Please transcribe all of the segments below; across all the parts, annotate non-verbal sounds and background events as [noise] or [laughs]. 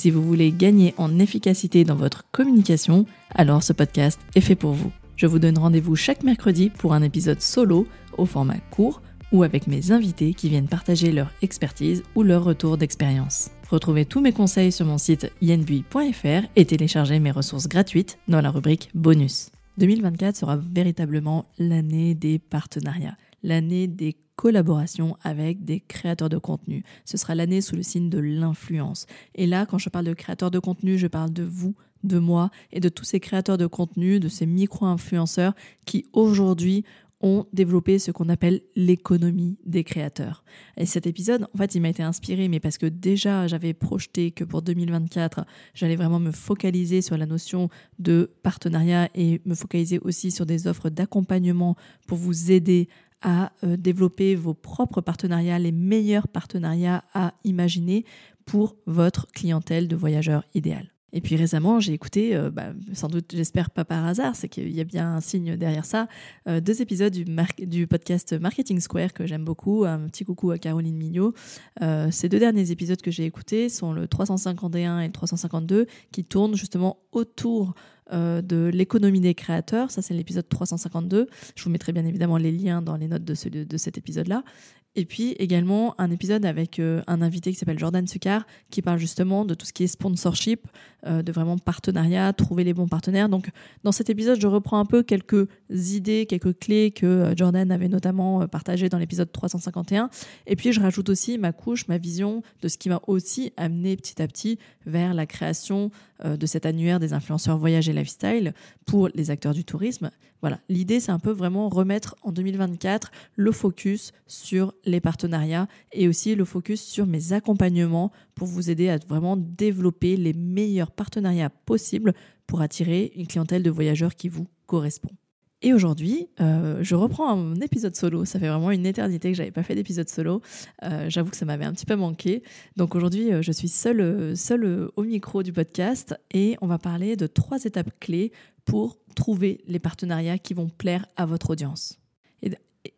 Si vous voulez gagner en efficacité dans votre communication, alors ce podcast est fait pour vous. Je vous donne rendez-vous chaque mercredi pour un épisode solo au format court ou avec mes invités qui viennent partager leur expertise ou leur retour d'expérience. Retrouvez tous mes conseils sur mon site yenbui.fr et téléchargez mes ressources gratuites dans la rubrique bonus. 2024 sera véritablement l'année des partenariats, l'année des collaborations avec des créateurs de contenu. Ce sera l'année sous le signe de l'influence. Et là, quand je parle de créateurs de contenu, je parle de vous, de moi et de tous ces créateurs de contenu, de ces micro-influenceurs qui aujourd'hui ont développé ce qu'on appelle l'économie des créateurs. Et cet épisode, en fait, il m'a été inspiré, mais parce que déjà, j'avais projeté que pour 2024, j'allais vraiment me focaliser sur la notion de partenariat et me focaliser aussi sur des offres d'accompagnement pour vous aider à euh, développer vos propres partenariats, les meilleurs partenariats à imaginer pour votre clientèle de voyageurs idéal. Et puis récemment, j'ai écouté, euh, bah, sans doute, j'espère pas par hasard, c'est qu'il y a bien un signe derrière ça, euh, deux épisodes du, podcast Marketing Square que j'aime beaucoup. Un petit coucou à Caroline Mignot. Euh, ces deux derniers épisodes que j'ai écoutés sont le 351 et le 352 qui tournent justement autour de l'économie des créateurs. Ça, c'est l'épisode 352. Je vous mettrai bien évidemment les liens dans les notes de cet épisode-là. Et puis également un épisode avec euh, un invité qui s'appelle Jordan Succar qui parle justement de tout ce qui est sponsorship, euh, de vraiment partenariat, trouver les bons partenaires. Donc dans cet épisode, je reprends un peu quelques idées, quelques clés que euh, Jordan avait notamment partagées dans l'épisode 351. Et puis je rajoute aussi ma couche, ma vision de ce qui m'a aussi amené petit à petit vers la création de cet annuaire des influenceurs voyage et lifestyle pour les acteurs du tourisme. Voilà, l'idée c'est un peu vraiment remettre en 2024 le focus sur les partenariats et aussi le focus sur mes accompagnements pour vous aider à vraiment développer les meilleurs partenariats possibles pour attirer une clientèle de voyageurs qui vous correspond. Et aujourd'hui, euh, je reprends un épisode solo. Ça fait vraiment une éternité que j'avais pas fait d'épisode solo. Euh, j'avoue que ça m'avait un petit peu manqué. Donc aujourd'hui, euh, je suis seule, seule au micro du podcast et on va parler de trois étapes clés pour trouver les partenariats qui vont plaire à votre audience.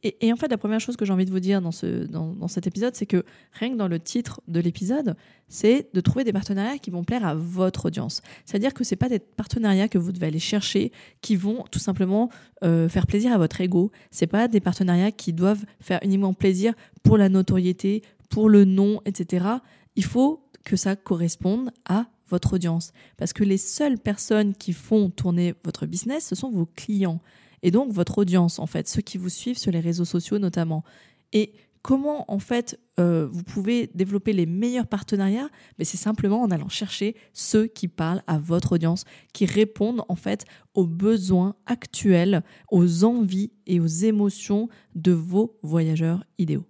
Et, en fait, la première chose que j'ai envie de vous dire dans, ce, dans, cet épisode, c'est que rien que dans le titre de l'épisode, c'est de trouver des partenariats qui vont plaire à votre audience. C'est-à-dire que ce pas des partenariats que vous devez aller chercher qui vont tout simplement euh, faire plaisir à votre ego. C'est pas des partenariats qui doivent faire uniquement plaisir pour la notoriété, pour le nom, etc. Il faut que ça corresponde à votre audience. Parce que les seules personnes qui font tourner votre business, ce sont vos clients et donc votre audience, en fait, ceux qui vous suivent sur les réseaux sociaux notamment. Et comment, en fait, euh, vous pouvez développer les meilleurs partenariats? Mais c'est simplement en allant chercher ceux qui parlent à votre audience, qui répondent, en fait, aux besoins actuels, aux envies et aux émotions de vos voyageurs idéaux.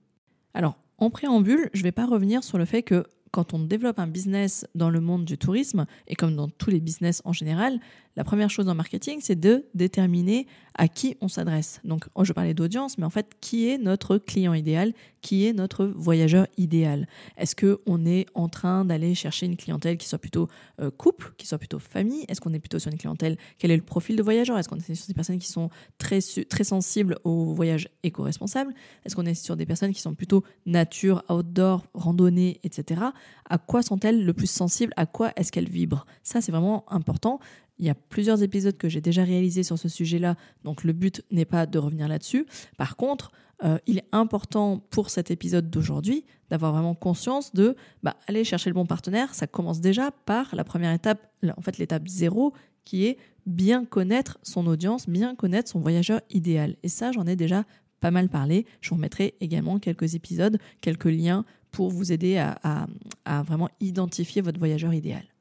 Alors, en préambule, je ne vais pas revenir sur le fait que quand on développe un business dans le monde du tourisme, et comme dans tous les business en général, la première chose en marketing, c'est de déterminer à qui on s'adresse. Donc, oh, je parlais d'audience, mais en fait, qui est notre client idéal Qui est notre voyageur idéal. Est-ce qu'on est en train d'aller chercher une clientèle qui soit plutôt euh, couple, qui soit plutôt famille? Est-ce qu'on est plutôt sur une clientèle? Quel est le profil de voyageur? Est-ce qu'on est sur des personnes qui sont très, très sensibles au voyage éco-responsable? Est-ce qu'on est sur des personnes qui sont plutôt nature, outdoor, randonnée, etc. À quoi sont-elles le plus sensibles? À quoi est-ce qu'elles vibrent? Ça, c'est vraiment important. Il y a plusieurs épisodes que j'ai déjà réalisés sur ce sujet-là, donc le but n'est pas de revenir là-dessus. Par contre, euh, il est important pour cet épisode d'aujourd'hui d'avoir vraiment conscience de bah, aller chercher le bon partenaire. Ça commence déjà par la première étape, en fait l'étape zéro, qui est bien connaître son audience, bien connaître son voyageur idéal. Et ça, j'en ai déjà pas mal parlé. Je vous remettrai également quelques épisodes, quelques liens pour vous aider à vraiment identifier votre voyageur idéal.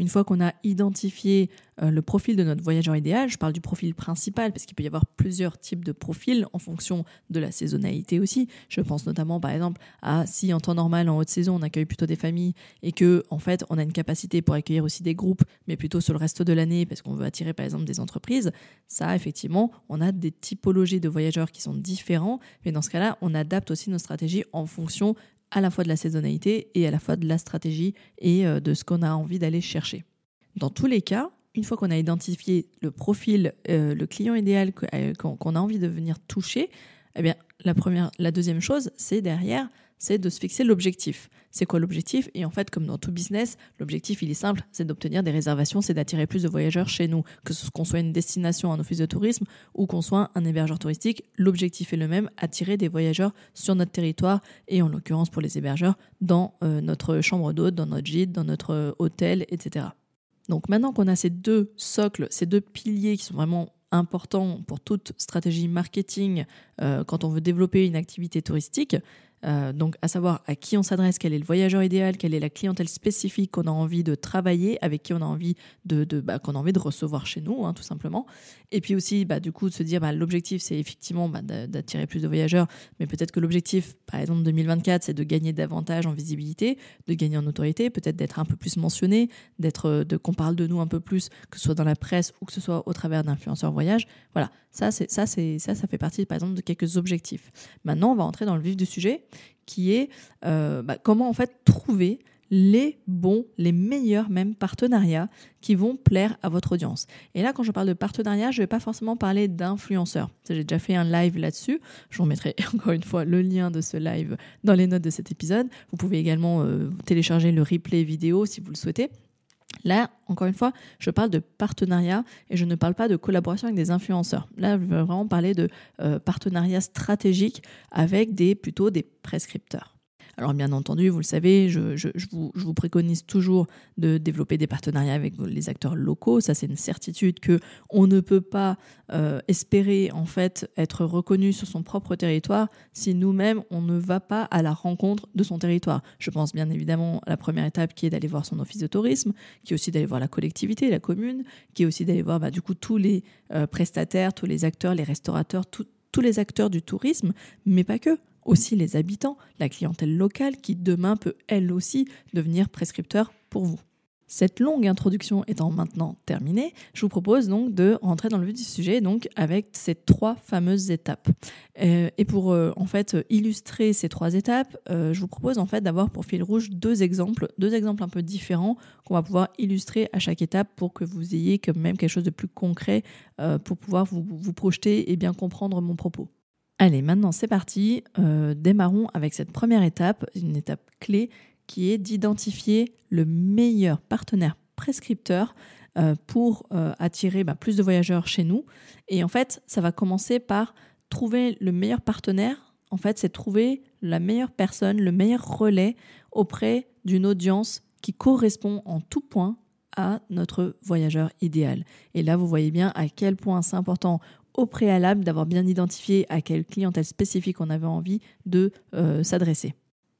Une fois qu'on a identifié euh, le profil de notre voyageur idéal, je parle du profil principal parce qu'il peut y avoir plusieurs types de profils en fonction de la saisonnalité aussi. Je pense notamment par exemple à si en temps normal, en haute saison, on accueille plutôt des familles et que en fait on a une capacité pour accueillir aussi des groupes, mais plutôt sur le reste de l'année parce qu'on veut attirer par exemple des entreprises. Ça, effectivement, on a des typologies de voyageurs qui sont différents, mais dans ce cas-là, on adapte aussi nos stratégies en fonction à la fois de la saisonnalité et à la fois de la stratégie et euh, de ce qu'on a envie d'aller chercher. Dans tous les cas, une fois qu'on a identifié le profil, euh, le client idéal euh, qu'on a envie de venir toucher, eh bien, la, deuxième chose, c'est derrière, c'est de se fixer l'objectif. C'est quoi l'objectif? Et en fait, comme dans tout business, l'objectif, il est simple, c'est d'obtenir des réservations, c'est d'attirer plus de voyageurs chez nous. Que ce qu'on soit une destination, un office de tourisme ou qu'on soit un hébergeur touristique, l'objectif est le même, attirer des voyageurs sur notre territoire et en l'occurrence pour les hébergeurs, dans euh, notre chambre d'hôte, dans notre gîte, dans notre euh, hôtel, etc. Donc maintenant qu'on a ces deux socles, ces deux piliers qui sont vraiment importants pour toute stratégie marketing euh, quand on veut développer une activité touristique, euh, donc, à savoir à qui on s'adresse, quel est le voyageur idéal, quelle est la clientèle spécifique qu'on a envie de travailler, avec qui on a envie de, bah, qu'on a envie de recevoir chez nous, hein, tout simplement. Et puis aussi, bah, du coup, de se dire, bah, l'objectif, c'est effectivement d'attirer plus de voyageurs, mais peut-être que l'objectif, par exemple, 2024, c'est de gagner davantage en visibilité, de gagner en autorité, peut-être d'être un peu plus mentionné, d'être, de qu'on parle de nous un peu plus, que ce soit dans la presse ou que ce soit au travers d'influenceurs voyage. Voilà, ça, ça, ça fait partie, par exemple, de quelques objectifs. Maintenant, on va entrer dans le vif du sujet qui est euh, bah, comment en fait trouver les bons, les meilleurs même partenariats qui vont plaire à votre audience. Et là, quand je parle de partenariat, je ne vais pas forcément parler d'influenceurs. J'ai déjà fait un live là-dessus. Je vous mettrai [laughs] encore une fois le lien de ce live dans les notes de cet épisode. Vous pouvez également euh, télécharger le replay vidéo si vous le souhaitez. Là, encore une fois, je parle de partenariat et je ne parle pas de collaboration avec des influenceurs. Là, je veux vraiment parler de euh, partenariat stratégique avec des, plutôt des prescripteurs. Alors bien entendu, vous le savez, je, vous, préconise toujours de développer des partenariats avec les acteurs locaux. Ça, c'est une certitude que on ne peut pas euh, espérer en fait être reconnu sur son propre territoire si nous-mêmes on ne va pas à la rencontre de son territoire. Je pense bien évidemment à la première étape qui est d'aller voir son office de tourisme, qui est aussi d'aller voir la collectivité, la commune, qui est aussi d'aller voir bah, du coup tous les euh, prestataires, tous les acteurs, les restaurateurs, tous les acteurs du tourisme, mais pas que aussi les habitants, la clientèle locale qui demain peut elle aussi devenir prescripteur pour vous. Cette longue introduction étant maintenant terminée, je vous propose donc de rentrer dans le vif du sujet donc avec ces trois fameuses étapes. Euh, et pour euh, en fait illustrer ces trois étapes, euh, je vous propose en fait d'avoir pour fil rouge deux exemples, deux exemples un peu différents qu'on va pouvoir illustrer à chaque étape pour que vous ayez quand même quelque chose de plus concret pour pouvoir vous, vous projeter et bien comprendre mon propos. Allez, maintenant c'est parti. Euh, démarrons avec cette première étape, une étape clé qui est d'identifier le meilleur partenaire prescripteur euh, pour euh, attirer bah, plus de voyageurs chez nous. Et en fait, ça va commencer par trouver le meilleur partenaire. En fait, c'est trouver la meilleure personne, le meilleur relais auprès d'une audience qui correspond en tout point à notre voyageur idéal. Et là, vous voyez bien à quel point c'est important au préalable d'avoir bien identifié à quelle clientèle spécifique on avait envie de euh, s'adresser.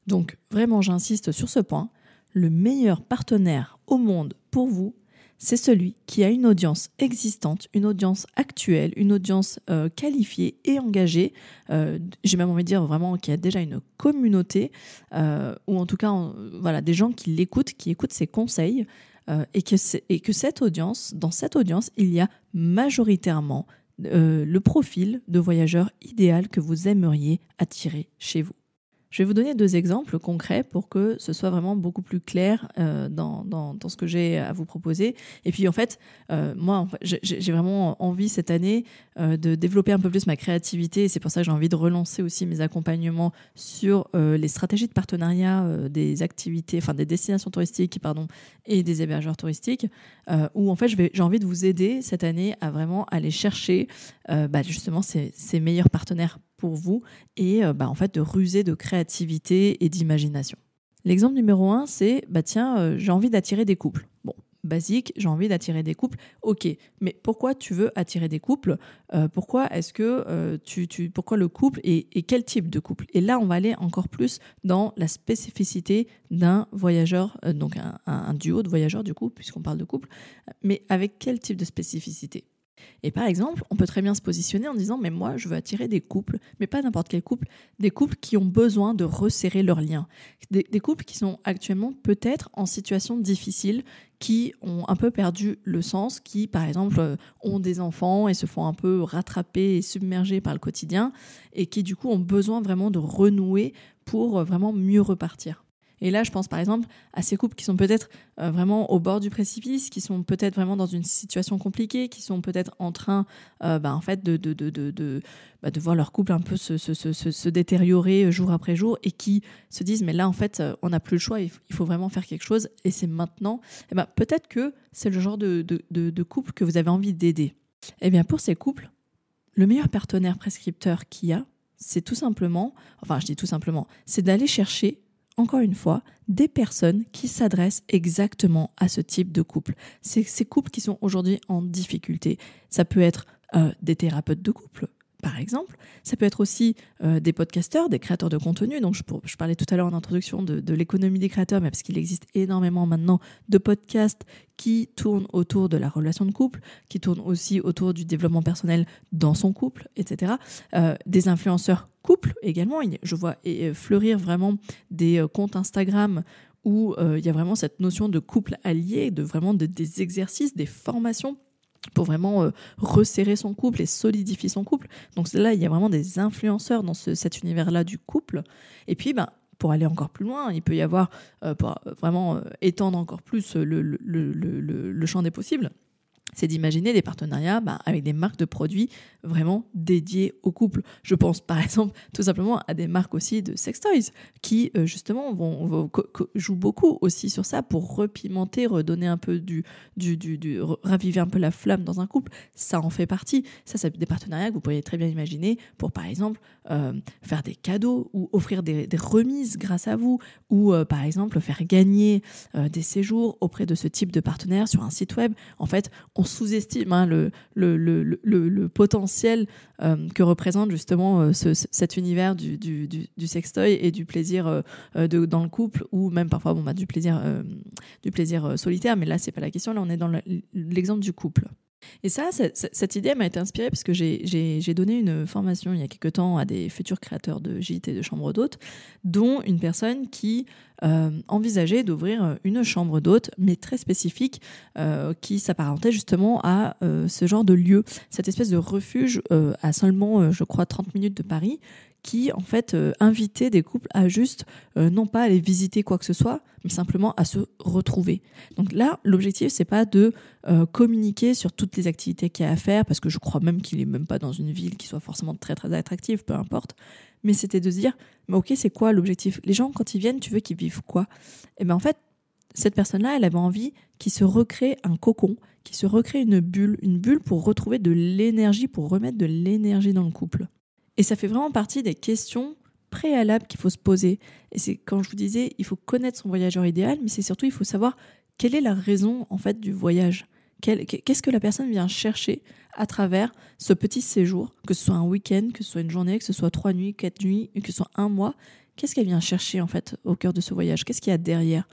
Donc vraiment, j'insiste sur ce point. Le meilleur partenaire au monde pour vous, c'est celui qui a une audience existante, une audience actuelle, une audience euh, qualifiée et engagée. Euh, j'ai même envie de dire vraiment qui a déjà une communauté, ou en tout cas voilà, des gens qui l'écoutent, qui écoutent ses conseils. et, que et que cette audience, dans cette audience, il y a majoritairement euh, le profil de voyageur idéal que vous aimeriez attirer chez vous. Je vais vous donner deux exemples concrets pour que ce soit vraiment beaucoup plus clair euh, dans, dans, ce que j'ai à vous proposer. Et puis en fait, euh, moi, j'ai vraiment envie cette année euh, de développer un peu plus ma créativité. C'est pour ça que j'ai envie de relancer aussi mes accompagnements sur les stratégies de partenariat des activités, enfin des destinations touristiques, pardon, et des hébergeurs touristiques, où en fait j'ai envie de vous aider cette année à vraiment aller chercher bah, justement ces, ces meilleurs partenaires pour vous et euh, bah, en fait de ruser de créativité et d'imagination. L'exemple numéro un, c'est bah tiens, euh, j'ai envie d'attirer des couples. Bon, basique, j'ai envie d'attirer des couples. Ok, mais pourquoi tu veux attirer des couples? Euh, Pourquoi est-ce que tu, pourquoi le couple et, quel type de couple? Et là, on va aller encore plus dans la spécificité d'un voyageur, donc un duo de voyageurs du coup, puisqu'on parle de couple, mais avec quel type de spécificité? Et par exemple, on peut très bien se positionner en disant mais moi je veux attirer des couples, mais pas n'importe quel couple, des couples qui ont besoin de resserrer leurs liens, des, couples qui sont actuellement peut-être en situation difficile, qui ont un peu perdu le sens, qui par exemple euh, ont des enfants et se font un peu rattraper et submerger par le quotidien, et qui du coup ont besoin vraiment de renouer pour euh, vraiment mieux repartir. Et là, je pense par exemple à ces couples qui sont peut-être euh, vraiment au bord du précipice, qui sont peut-être vraiment dans une situation compliquée, qui sont peut-être en train euh, bah, en fait, bah, de voir leur couple un peu se, détériorer jour après jour et qui se disent mais là, en fait, euh, on n'a plus le choix, il faut vraiment faire quelque chose et c'est maintenant. Et eh ben, peut-être que c'est le genre de, couple que vous avez envie d'aider. Eh bien, pour ces couples, le meilleur partenaire prescripteur qu'il y a, c'est tout simplement, enfin je dis tout simplement, c'est d'aller chercher encore une fois, des personnes qui s'adressent exactement à ce type de couple. C'est ces couples qui sont aujourd'hui en difficulté. Ça peut être euh, des thérapeutes de couple, par exemple. Ça peut être aussi euh, des podcasteurs, des créateurs de contenu. Donc, je, parlais tout à l'heure en introduction de, l'économie des créateurs, mais parce qu'il existe énormément maintenant de podcasts qui tournent autour de la relation de couple, qui tournent aussi autour du développement personnel dans son couple, etc. Euh, des influenceurs couple également. Je vois fleurir vraiment des euh, comptes Instagram où il y a vraiment cette notion de couple allié, de vraiment de, des exercices, des formations pour vraiment euh, resserrer son couple et solidifier son couple. Donc là, il y a vraiment des influenceurs dans cet univers-là du couple. Et puis, ben, pour aller encore plus loin, il peut y avoir, euh, pour vraiment euh, étendre encore plus le, le champ des possibles, c'est d'imaginer des partenariats bah, avec des marques de produits vraiment dédiées au couple. Je pense par [laughs] exemple tout simplement à des marques aussi de sex toys qui euh, justement vont, jouent beaucoup aussi sur ça pour repimenter, redonner un peu du, du, du, raviver un peu la flamme dans un couple. Ça en fait partie. Ça, c'est des partenariats que vous pourriez très bien imaginer pour par exemple euh, faire des cadeaux ou offrir des, remises grâce à vous ou euh, par exemple faire gagner des séjours auprès de ce type de partenaire sur un site web. En fait, sous-estime hein, le, potentiel euh, que représente justement euh, cet univers du, sextoy et du plaisir euh, dans le couple ou même parfois bon, bah, du plaisir, du plaisir solitaire. Mais là, c'est pas la question. Là, on est dans l'exemple du couple. Et ça, cette idée m'a été inspirée parce que j'ai donné une formation il y a quelque temps à des futurs créateurs de gîtes et de chambres d'hôtes, dont une personne qui euh, envisageait d'ouvrir une chambre d'hôte, mais très spécifique, euh, qui s'apparentait justement à euh, ce genre de lieu, cette espèce de refuge à seulement, je crois, 30 minutes de Paris, qui en fait euh, invitait des couples à juste euh, non pas aller visiter quoi que ce soit, mais simplement à se retrouver. Donc là, l'objectif c'est pas de euh, communiquer sur toutes les activités qu'il y a à faire, parce que je crois même qu'il est même pas dans une ville qui soit forcément très très attractive, peu importe. Mais c'était de se dire, mais ok, c'est quoi l'objectif? Les gens quand ils viennent, tu veux qu'ils vivent quoi? Et ben en fait, cette personne-là, elle avait envie qu'il se recrée un cocon, qu'il se recrée une bulle, une bulle pour retrouver de l'énergie, pour remettre de l'énergie dans le couple. Et ça fait vraiment partie des questions préalables qu'il faut se poser. Et c'est quand je vous disais, il faut connaître son voyageur idéal, mais c'est surtout, il faut savoir quelle est la raison, en fait, du voyage. Qu'est-ce que la personne vient chercher à travers ce petit séjour, que ce soit un week-end, que ce soit une journée, que ce soit trois nuits, quatre nuits, que ce soit un mois? Qu'est-ce qu'elle vient chercher en fait au cœur de ce voyage? Qu'est-ce qu'il y a derrière?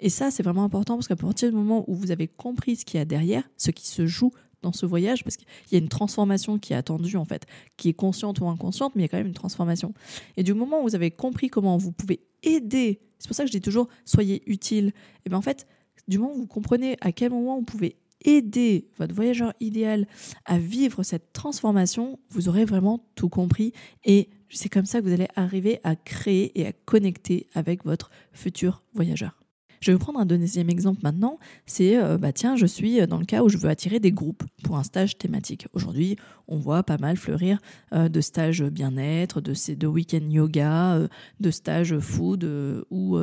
Et ça, c'est vraiment important parce qu'à partir du moment où vous avez compris ce qu'il y a derrière, ce qui se joue dans ce voyage parce qu'il y a une transformation qui est attendue en fait, qui est consciente ou inconsciente, mais il y a quand même une transformation. Et du moment où vous avez compris comment vous pouvez aider, c'est pour ça que je dis toujours soyez utile. Et bien en fait, du moment où vous comprenez à quel moment vous pouvez aider votre voyageur idéal à vivre cette transformation, vous aurez vraiment tout compris et c'est comme ça que vous allez arriver à créer et à connecter avec votre futur voyageur. Je vais prendre un deuxième exemple maintenant. C'est, euh, bah tiens, je suis dans le cas où je veux attirer des groupes pour un stage thématique. Aujourd'hui, on voit pas mal fleurir euh, de stages bien-être, de de week-end yoga, euh, de stages food ou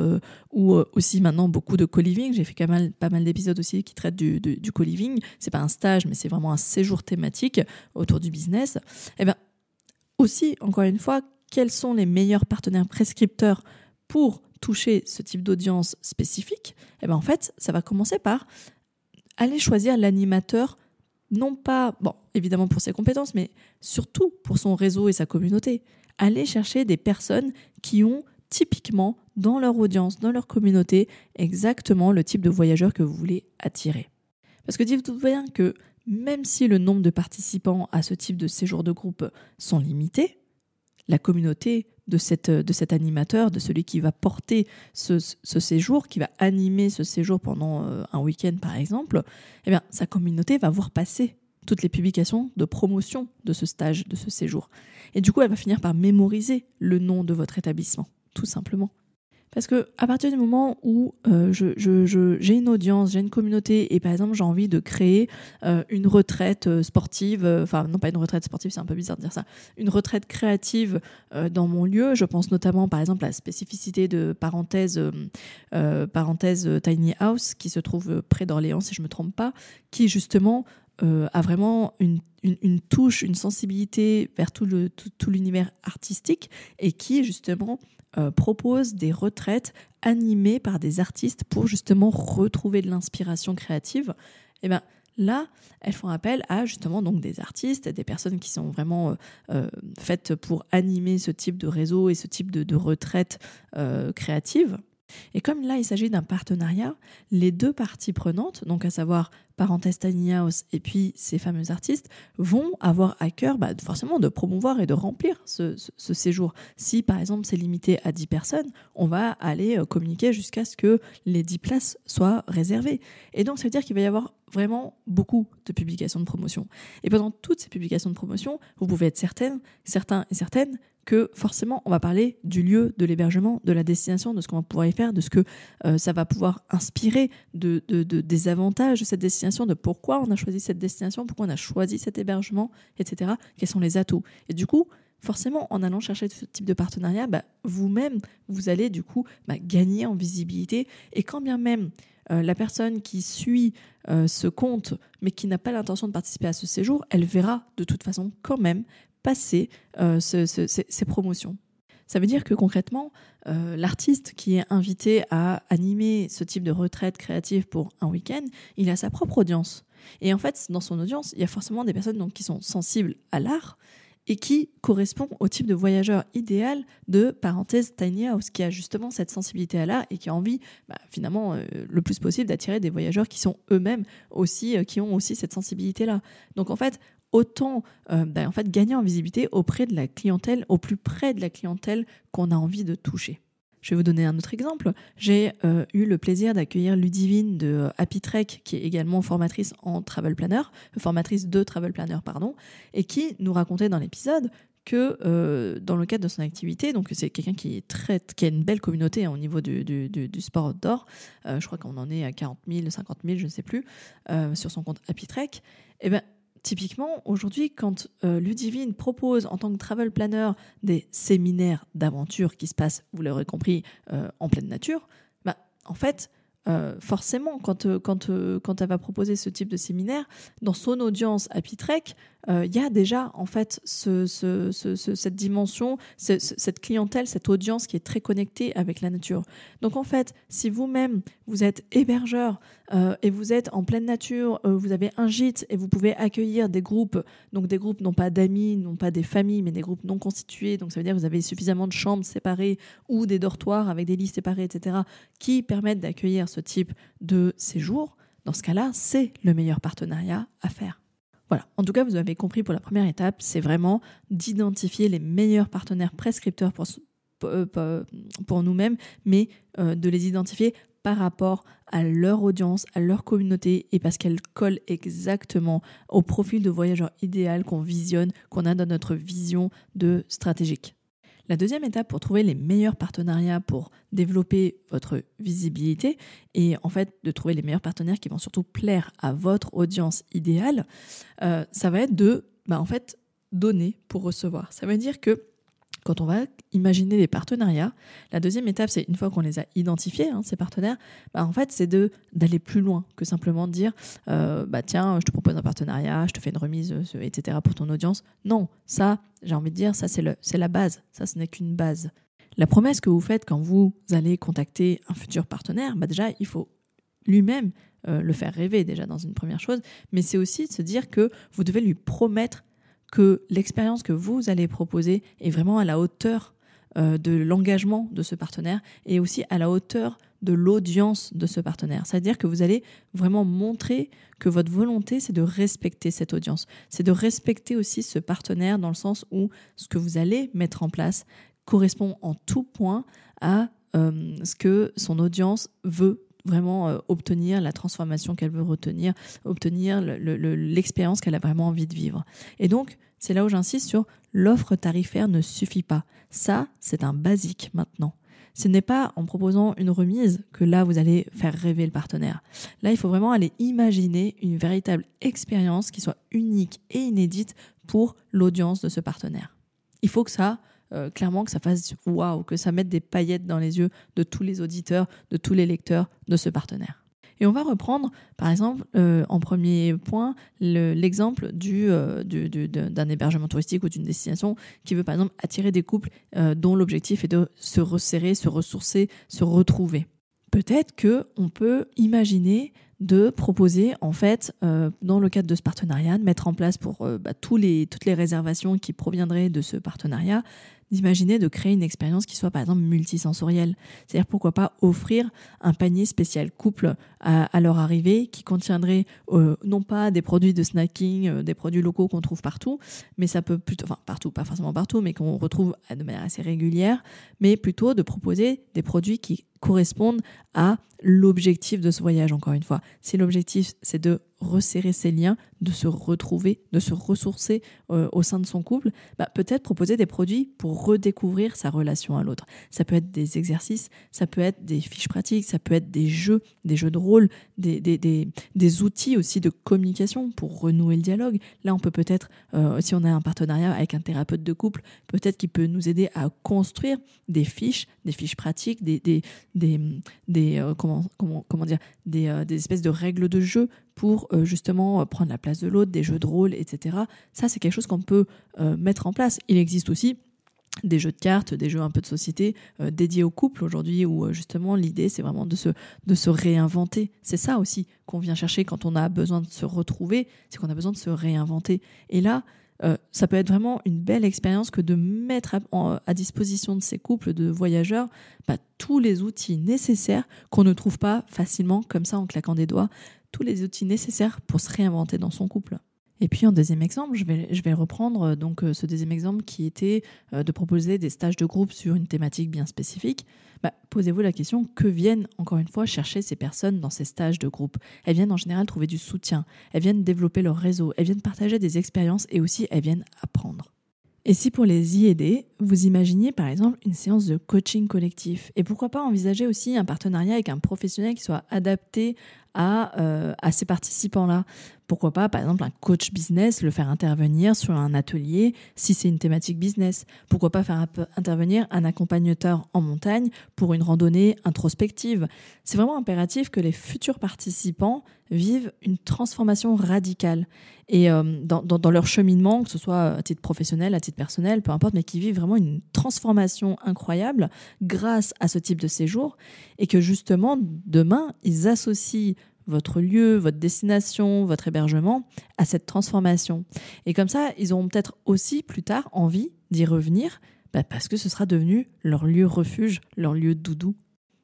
ou aussi maintenant beaucoup de co-living. J'ai fait pas mal, pas mal d'épisodes aussi qui traitent du, du, du co-living. C'est pas un stage, mais c'est vraiment un séjour thématique autour du business. Eh bien aussi, encore une fois, quels sont les meilleurs partenaires prescripteurs pour toucher ce type d'audience spécifique, eh ben en fait, ça va commencer par allez choisir l'animateur, non pas, bon, évidemment pour ses compétences, mais surtout pour son réseau et sa communauté. Allez chercher des personnes qui ont typiquement dans leur audience, dans leur communauté, exactement le type de voyageurs que vous voulez attirer. Parce que dites-vous bien que même si le nombre de participants à ce type de séjour de groupe sont limités, la communauté de, cette, de cet animateur, de celui qui va porter ce, séjour, qui va animer ce séjour pendant euh, un week-end par exemple, eh bien, sa communauté va voir passer toutes les publications de promotion de ce stage, de ce séjour. Et du coup, elle va finir par mémoriser le nom de votre établissement, tout simplement. Parce que à partir du moment où euh, j'ai une audience, j'ai une communauté, et par exemple j'ai envie de créer euh, une retraite euh, sportive, enfin non pas une retraite sportive, c'est un peu bizarre de dire ça, une retraite créative dans mon lieu, je pense notamment par exemple à la spécificité de parenthèse, parenthèse Tiny House qui se trouve près d'Orléans si je me trompe pas, qui justement a vraiment une, touche, une sensibilité vers tout l'univers artistique et qui justement euh, propose des retraites animées par des artistes pour justement retrouver de l'inspiration créative, et eh ben là, elles font appel à justement donc des artistes, des personnes qui sont vraiment euh, euh, faites pour animer ce type de réseau et ce type de, de retraite créative. Et comme là, il s'agit d'un partenariat, les deux parties prenantes, donc à savoir Parenthèse Tiny House et puis ces fameux artistes, vont avoir à cœur bah, forcément de promouvoir et de remplir ce, séjour. Si par exemple c'est limité à 10 personnes, on va aller euh, communiquer jusqu'à ce que les 10 places soient réservées. Et donc ça veut dire qu'il va y avoir vraiment beaucoup de publications de promotion. Et pendant toutes ces publications de promotion, vous pouvez être certaine, certains et certaines que forcément on va parler du lieu, de l'hébergement, de la destination, de ce qu'on va pouvoir y faire, de ce que euh, ça va pouvoir inspirer, de, des avantages de cette destination, de pourquoi on a choisi cette destination, pourquoi on a choisi cet hébergement, etc. Quels sont les atouts? Et du coup, forcément, en allant chercher ce type de partenariat, bah, vous-même, vous allez du coup bah, gagner en visibilité. Et quand bien même euh, la personne qui suit euh, ce compte, mais qui n'a pas l'intention de participer à ce séjour, elle verra de toute façon quand même passer euh, ces, promotions. Ça veut dire que concrètement, l'artiste qui est invité à animer ce type de retraite créative pour un week-end, il a sa propre audience. Et en fait, dans son audience, il y a forcément des personnes donc, qui sont sensibles à l'art et qui correspond au type de voyageur idéal de parenthèse Tiny House, qui a justement cette sensibilité à l'art et qui a envie, bah, finalement, euh, le plus possible d'attirer des voyageurs qui sont eux-mêmes aussi, euh, qui ont aussi cette sensibilité-là. Donc en fait, autant euh, bah, en fait, gagner en visibilité auprès de la clientèle, au plus près de la clientèle qu'on a envie de toucher. Je vais vous donner un autre exemple. J'ai euh, eu le plaisir d'accueillir Ludivine de euh, Happy Trek, qui est également formatrice en travel planner, formatrice de travel planner, pardon, et qui nous racontait dans l'épisode que dans le cadre de son activité, donc c'est quelqu'un qui qui a une belle communauté hein, au niveau du, du, du, sport outdoor, je crois qu'on en est à 40 000, 50 000, je ne sais plus, sur son compte Happy Trek, et eh ben Typiquement, aujourd'hui, quand euh, Ludivine propose en tant que travel planner des séminaires d'aventure qui se passent, vous l'aurez compris, euh, en pleine nature, bah, en fait, euh, forcément, quand, elle va proposer ce type de séminaire, dans son audience à Pitrek, il y a déjà en fait ce, ce, cette dimension, cette clientèle, cette audience qui est très connectée avec la nature. Donc en fait, si vous-même, vous êtes hébergeur et vous êtes en pleine nature, vous avez un gîte et vous pouvez accueillir des groupes, donc des groupes non pas d'amis, non pas des familles, mais des groupes non constitués, donc ça veut dire que vous avez suffisamment de chambres séparées ou des dortoirs avec des lits séparés, etc., qui permettent d'accueillir ce type de séjour, dans ce cas-là, c'est le meilleur partenariat à faire. Voilà, en tout cas, vous avez compris pour la première étape, c'est vraiment d'identifier les meilleurs partenaires prescripteurs pour, euh, pour nous-mêmes, mais euh, de les identifier par rapport à leur audience, à leur communauté et parce qu'elles collent exactement au profil de voyageur idéal qu'on visionne, qu'on a dans notre vision de stratégique. La deuxième étape pour trouver les meilleurs partenariats pour développer votre visibilité et en fait de trouver les meilleurs partenaires qui vont surtout plaire à votre audience idéale, euh, ça va être de bah, en fait donner pour recevoir. Ça veut dire que quand on va imaginer des partenariats, la deuxième étape, c'est une fois qu'on les a identifiés, hein, ces partenaires, bah, en fait, c'est d'aller plus loin que simplement dire, euh, bah tiens, je te propose un partenariat, je te fais une remise, euh, etc. pour ton audience. Non, ça, j'ai envie de dire, ça c'est c'est la base. Ça, ce n'est qu'une base. La promesse que vous faites quand vous allez contacter un futur partenaire, bah déjà, il faut lui-même le faire rêver déjà dans une première chose, mais c'est aussi de se dire que vous devez lui promettre que l'expérience que vous allez proposer est vraiment à la hauteur euh, de l'engagement de ce partenaire et aussi à la hauteur de l'audience de ce partenaire. C'est-à-dire que vous allez vraiment montrer que votre volonté, c'est de respecter cette audience. C'est de respecter aussi ce partenaire dans le sens où ce que vous allez mettre en place correspond en tout point à euh, ce que son audience veut vraiment euh, obtenir la transformation qu'elle veut retenir, obtenir l'expérience qu'elle a vraiment envie de vivre. Et donc, c'est là où j'insiste sur l'offre tarifaire ne suffit pas. Ça, c'est un basique maintenant. Ce n'est pas en proposant une remise que là, vous allez faire rêver le partenaire. Là, il faut vraiment aller imaginer une véritable expérience qui soit unique et inédite pour l'audience de ce partenaire. Il faut que ça, euh, clairement, que ça fasse waouh, que ça mette des paillettes dans les yeux de tous les auditeurs, de tous les lecteurs de ce partenaire. Et on va reprendre, par exemple, euh, en premier point, l'exemple euh, d'un hébergement touristique ou d'une destination qui veut, par exemple, attirer des couples dont l'objectif est de se resserrer, se ressourcer, se retrouver. Peut-être que on peut imaginer de proposer, en fait, dans le cadre de ce partenariat, de mettre en place pour bah, tous les, toutes les réservations qui proviendraient de ce partenariat, d'imaginer de créer une expérience qui soit par exemple multisensorielle. C'est-à-dire pourquoi pas offrir un panier spécial couple à, leur arrivée qui contiendrait euh, non pas des produits de snacking, euh, des produits locaux qu'on trouve partout, mais ça peut plutôt, enfin partout, pas forcément partout, mais qu'on retrouve de manière assez régulière, mais plutôt de proposer des produits qui correspondent à l'objectif de ce voyage, encore une fois. Si l'objectif, c'est de resserrer ses liens, de se retrouver, de se ressourcer euh, au sein de son couple, bah, peut-être proposer des produits pour redécouvrir sa relation à l'autre. Ça peut être des exercices, ça peut être des fiches pratiques, ça peut être des jeux, des jeux de rôle, des, des, des, des outils aussi de communication pour renouer le dialogue. Là, on peut peut-être, euh, si on a un partenariat avec un thérapeute de couple, peut-être qu'il peut nous aider à construire des fiches, des fiches pratiques, des, des, des, euh, comment, comment, comment dire, des, des espèces de règles de jeu pour euh, justement euh, prendre la place de l'autre, des jeux de rôle, etc. Ça, c'est quelque chose qu'on peut euh, mettre en place. Il existe aussi des jeux de cartes, des jeux un peu de société dédiés au couple aujourd'hui où justement l'idée c'est vraiment de se, de se réinventer. C'est ça aussi qu'on vient chercher quand on a besoin de se retrouver, c'est qu'on a besoin de se réinventer. Et là, ça peut être vraiment une belle expérience que de mettre à, disposition de ces couples de voyageurs bah, tous les outils nécessaires qu'on ne trouve pas facilement comme ça en claquant des doigts tous les outils nécessaires pour se réinventer dans son couple. Et puis en deuxième exemple, je vais, reprendre euh, donc euh, ce deuxième exemple qui était euh, de proposer des stages de groupe sur une thématique bien spécifique. Bah, posez-vous la question que viennent encore une fois chercher ces personnes dans ces stages de groupe? Elles viennent en général trouver du soutien, elles viennent développer leur réseau, elles viennent partager des expériences et aussi elles viennent apprendre. Et si pour les y aider, vous imaginiez par exemple une séance de coaching collectif Et pourquoi pas envisager aussi un partenariat avec un professionnel qui soit adapté à, euh, à ces participants-là? Pourquoi pas, par exemple, un coach business, le faire intervenir sur un atelier si c'est une thématique business? Pourquoi pas faire intervenir un accompagnateur en montagne pour une randonnée introspective? C'est vraiment impératif que les futurs participants vivent une transformation radicale et euh, dans, dans, leur cheminement, que ce soit à titre professionnel, à titre personnel, peu importe, mais qui vivent vraiment une transformation incroyable grâce à ce type de séjour et que justement demain ils associent votre lieu, votre destination, votre hébergement à cette transformation. Et comme ça, ils auront peut-être aussi plus tard envie d'y revenir bah, parce que ce sera devenu leur lieu refuge, leur lieu doudou.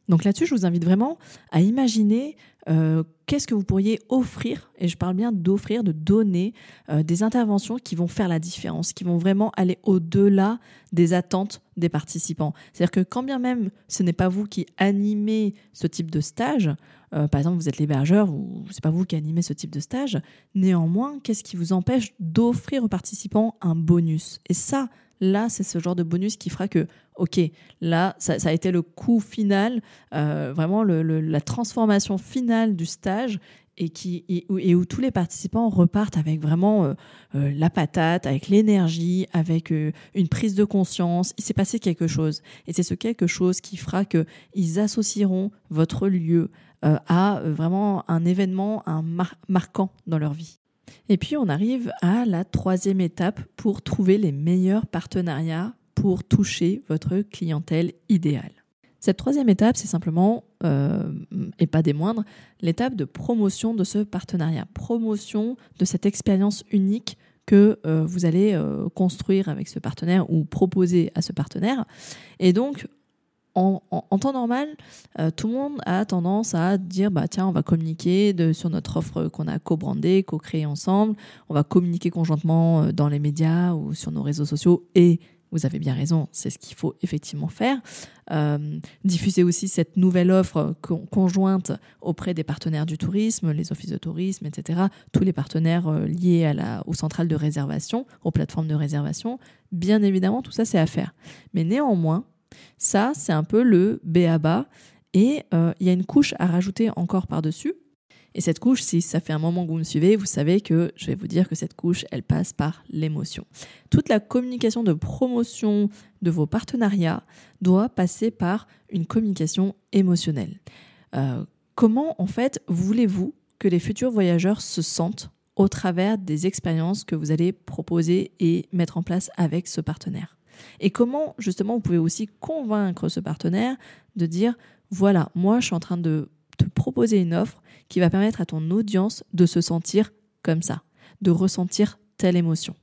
Donc là-dessus, je vous invite vraiment à imaginer euh, qu'est-ce que vous pourriez offrir, et je parle bien d'offrir, de donner euh, des interventions qui vont faire la différence, qui vont vraiment aller au-delà des attentes des participants. C'est-à-dire que quand bien même ce n'est pas vous qui animez ce type de stage, euh, par exemple vous êtes l'hébergeur ou c'est pas vous qui animez ce type de stage, néanmoins, qu'est-ce qui vous empêche d'offrir aux participants un bonus? Et ça, là, c'est ce genre de bonus qui fera que, ok, là, ça, a été le coup final, euh, vraiment la transformation finale du stage et, qui, et, où, tous les participants repartent avec vraiment euh, euh, la patate, avec l'énergie, avec une prise de conscience. Il s'est passé quelque chose. Et c'est ce quelque chose qui fera qu'ils associeront votre lieu à vraiment un événement un marquant dans leur vie. Et puis on arrive à la troisième étape pour trouver les meilleurs partenariats pour toucher votre clientèle idéale. Cette troisième étape, c'est simplement, euh, et pas des moindres, l'étape de promotion de ce partenariat, promotion de cette expérience unique que euh, vous allez euh, construire avec ce partenaire ou proposer à ce partenaire. Et donc, en, temps normal, tout le monde a tendance à dire bah tiens, on va communiquer sur notre offre qu'on a co-brandée, co-créée ensemble, on va communiquer conjointement dans les médias ou sur nos réseaux sociaux et vous avez bien raison, c'est ce qu'il faut effectivement faire. Euh, diffuser aussi cette nouvelle offre conjointe auprès des partenaires du tourisme, les offices de tourisme, etc. Tous les partenaires euh, liés à la, aux centrales de réservation, aux plateformes de réservation. Bien évidemment, tout ça, c'est à faire. Mais néanmoins, ça, c'est un peu le B à bas. Et euh, il y a une couche à rajouter encore par-dessus, et cette couche, si ça fait un moment que vous me suivez, vous savez que je vais vous dire que cette couche, elle passe par l'émotion. Toute la communication de promotion de vos partenariats doit passer par une communication émotionnelle. Euh, comment, en fait, voulez-vous que les futurs voyageurs se sentent au travers des expériences que vous allez proposer et mettre en place avec ce partenaire? Et comment, justement, vous pouvez aussi convaincre ce partenaire de dire, voilà, moi, je suis en train de te proposer une offre qui va permettre à ton audience de se sentir comme ça, de ressentir telle émotion.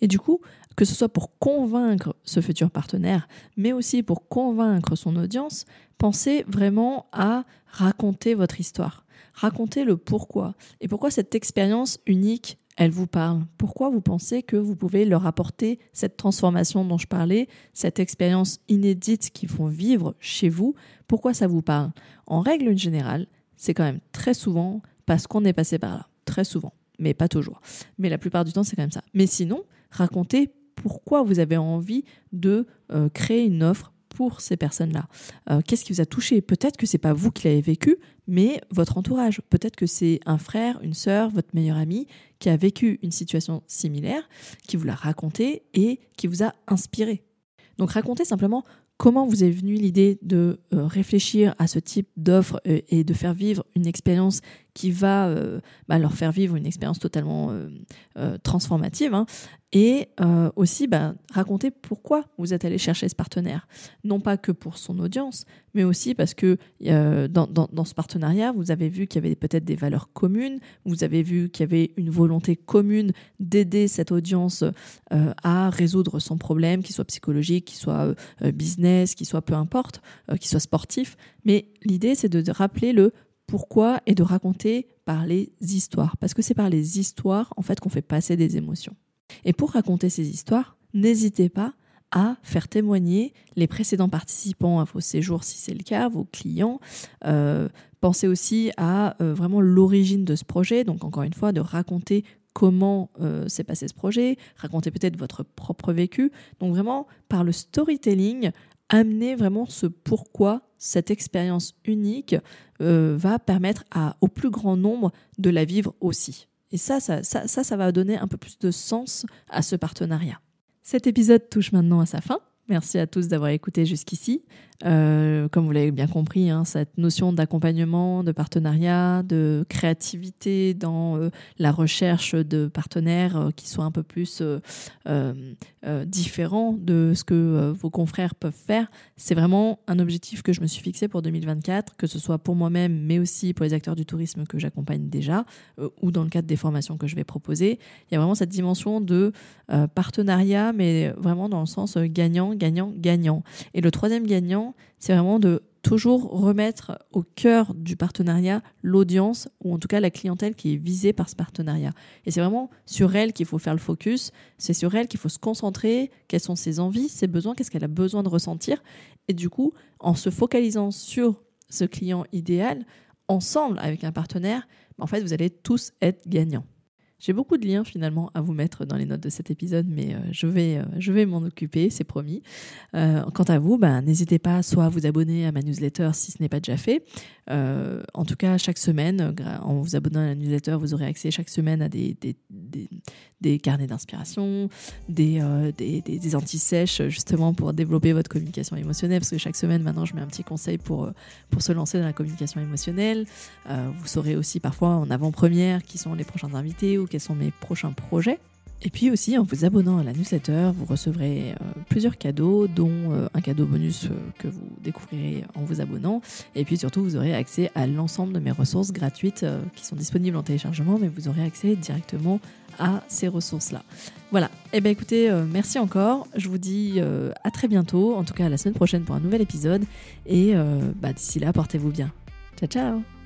Et du coup, que ce soit pour convaincre ce futur partenaire, mais aussi pour convaincre son audience, pensez vraiment à raconter votre histoire. Racontez le pourquoi. Et pourquoi cette expérience unique, elle vous parle. Pourquoi vous pensez que vous pouvez leur apporter cette transformation dont je parlais, cette expérience inédite qu'ils font vivre chez vous? Pourquoi ça vous parle? En règle générale, c'est quand même très souvent parce qu'on est passé par là. Très souvent, mais pas toujours. Mais la plupart du temps, c'est quand même ça. Mais sinon, racontez pourquoi vous avez envie de euh, créer une offre pour ces personnes-là. Euh, qu'est-ce qui vous a touché? Peut-être que c'est pas vous qui l'avez vécu, mais votre entourage. Peut-être que c'est un frère, une sœur, votre meilleur ami qui a vécu une situation similaire, qui vous l'a raconté et qui vous a inspiré. Donc racontez simplement Comment vous est venue l'idée de euh, réfléchir à ce type d'offre euh, et de faire vivre une expérience qui va euh, bah, leur faire vivre une expérience totalement transformative hein, et aussi bah, raconter pourquoi vous êtes allé chercher ce partenaire. Non pas que pour son audience, mais aussi parce que dans, ce partenariat, vous avez vu qu'il y avait peut-être des valeurs communes, vous avez vu qu'il y avait une volonté commune d'aider cette audience à résoudre son problème, qu'il soit psychologique, qu'il soit business qui soit peu importe, euh, qui soit sportif. Mais l'idée, c'est de rappeler le pourquoi et de raconter par les histoires. Parce que c'est par les histoires, en fait, qu'on fait passer des émotions. Et pour raconter ces histoires, n'hésitez pas à faire témoigner les précédents participants à vos séjours si c'est le cas, vos clients. Euh, pensez aussi à euh, vraiment l'origine de ce projet, donc encore une fois de raconter comment s'est passé ce projet, raconter peut-être votre propre vécu. Donc vraiment par le storytelling, amener vraiment ce pourquoi cette expérience unique euh, va permettre à, au plus grand nombre de la vivre aussi. Et ça ça, ça, ça, va donner un peu plus de sens à ce partenariat. Cet épisode touche maintenant à sa fin. Merci à tous d'avoir écouté jusqu'ici. Euh, comme vous l'avez bien compris, hein, cette notion d'accompagnement, de partenariat, de créativité dans euh, la recherche de partenaires euh, qui soient un peu plus différents de ce que vos confrères peuvent faire, c'est vraiment un objectif que je me suis fixé pour 2024, que ce soit pour moi-même, mais aussi pour les acteurs du tourisme que j'accompagne déjà, ou dans le cadre des formations que je vais proposer. Il y a vraiment cette dimension de partenariat, mais vraiment dans le sens gagnant, gagnant, gagnant. Et le troisième gagnant, c'est vraiment de toujours remettre au cœur du partenariat l'audience ou en tout cas la clientèle qui est visée par ce partenariat. Et c'est vraiment sur elle qu'il faut faire le focus, c'est sur elle qu'il faut se concentrer, quelles sont ses envies, ses besoins, qu'est-ce qu'elle a besoin de ressentir. Et du coup, en se focalisant sur ce client idéal, ensemble avec un partenaire, en fait, vous allez tous être gagnants. J'ai beaucoup de liens finalement à vous mettre dans les notes de cet épisode, mais euh, je vais, euh, je vais m'en occuper, c'est promis. Euh, quant à vous, ben, n'hésitez pas soit à vous abonner à ma newsletter si ce n'est pas déjà fait. En tout cas, chaque semaine, en vous abonnant à la newsletter, vous aurez accès chaque semaine à des, carnets d'inspiration, des, des anti-sèches justement pour développer votre communication émotionnelle, parce que chaque semaine maintenant, je mets un petit conseil pour, pour se lancer dans la communication émotionnelle. vous saurez aussi parfois en avant-première qui sont les prochains invités ou quels sont mes prochains projets. Et puis aussi, en vous abonnant à la newsletter, vous recevrez euh, plusieurs cadeaux, dont euh, un cadeau bonus euh, que vous découvrirez en vous abonnant. Et puis surtout, vous aurez accès à l'ensemble de mes ressources gratuites qui sont disponibles en téléchargement, mais vous aurez accès directement à ces ressources-là. Voilà. Eh bien écoutez, merci encore. Je vous dis à très bientôt, en tout cas à la semaine prochaine pour un nouvel épisode. Et bah, d'ici là, portez-vous bien. Ciao ciao